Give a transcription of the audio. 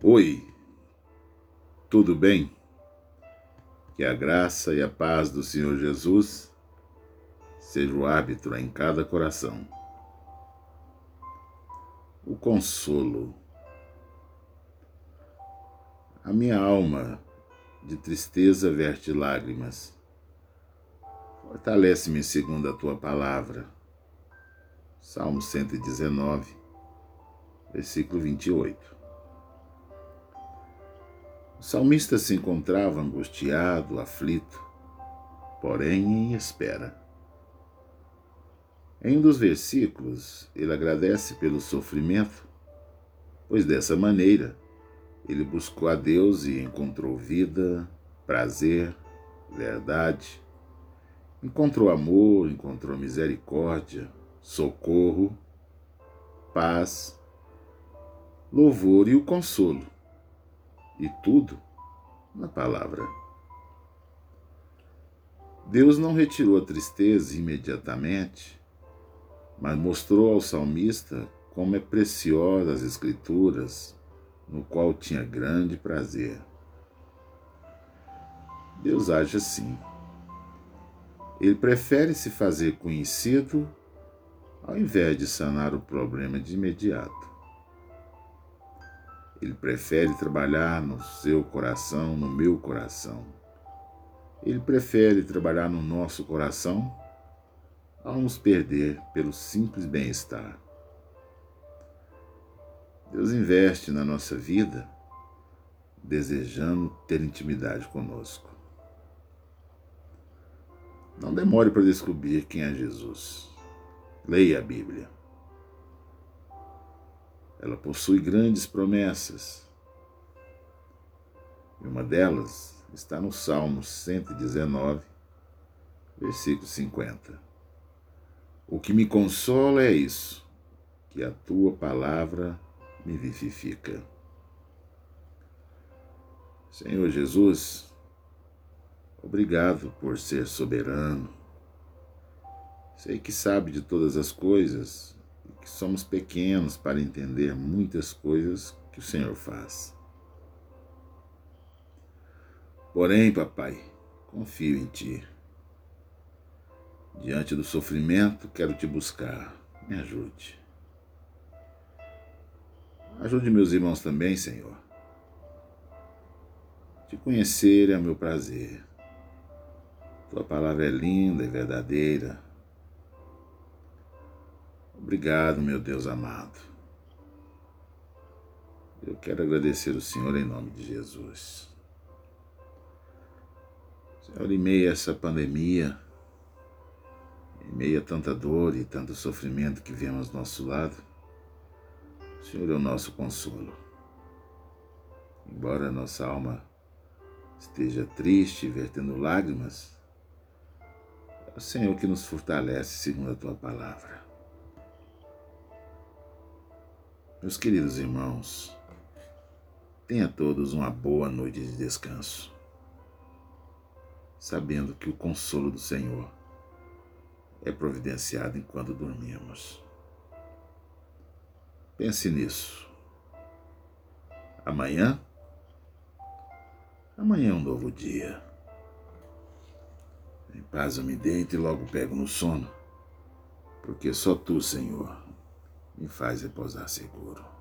Oi, tudo bem? Que a graça e a paz do Senhor Jesus seja o árbitro em cada coração. O consolo. A minha alma de tristeza verte lágrimas. Fortalece-me segundo a tua palavra. Salmo 119, versículo 28. O salmista se encontrava angustiado, aflito, porém em espera. Em um dos versículos, ele agradece pelo sofrimento, pois dessa maneira ele buscou a Deus e encontrou vida, prazer, verdade, encontrou amor, encontrou misericórdia, socorro, paz, louvor e o consolo e tudo na palavra. Deus não retirou a tristeza imediatamente, mas mostrou ao salmista como é preciosa as Escrituras, no qual tinha grande prazer. Deus age assim. Ele prefere se fazer conhecido ao invés de sanar o problema de imediato. Ele prefere trabalhar no seu coração, no meu coração. Ele prefere trabalhar no nosso coração ao nos perder pelo simples bem-estar. Deus investe na nossa vida desejando ter intimidade conosco. Não demore para descobrir quem é Jesus. Leia a Bíblia. Ela possui grandes promessas. E uma delas está no Salmo 119, versículo 50. O que me consola é isso, que a tua palavra me vivifica. Senhor Jesus, obrigado por ser soberano. Sei que sabe de todas as coisas que somos pequenos para entender muitas coisas que o Senhor faz. Porém, papai, confio em ti. Diante do sofrimento, quero te buscar. Me ajude. Ajude meus irmãos também, Senhor. Te conhecer é meu prazer. Tua palavra é linda e verdadeira Obrigado, meu Deus amado. Eu quero agradecer o Senhor em nome de Jesus. Senhor, em meio a essa pandemia, em meio a tanta dor e tanto sofrimento que vemos ao nosso lado, o Senhor é o nosso consolo. Embora a nossa alma esteja triste, vertendo lágrimas, é o Senhor que nos fortalece segundo a tua palavra. Meus queridos irmãos, tenha todos uma boa noite de descanso, sabendo que o consolo do Senhor é providenciado enquanto dormimos. Pense nisso. Amanhã, amanhã é um novo dia. Em paz eu me deito e logo pego no sono, porque só tu, Senhor, me faz repousar seguro.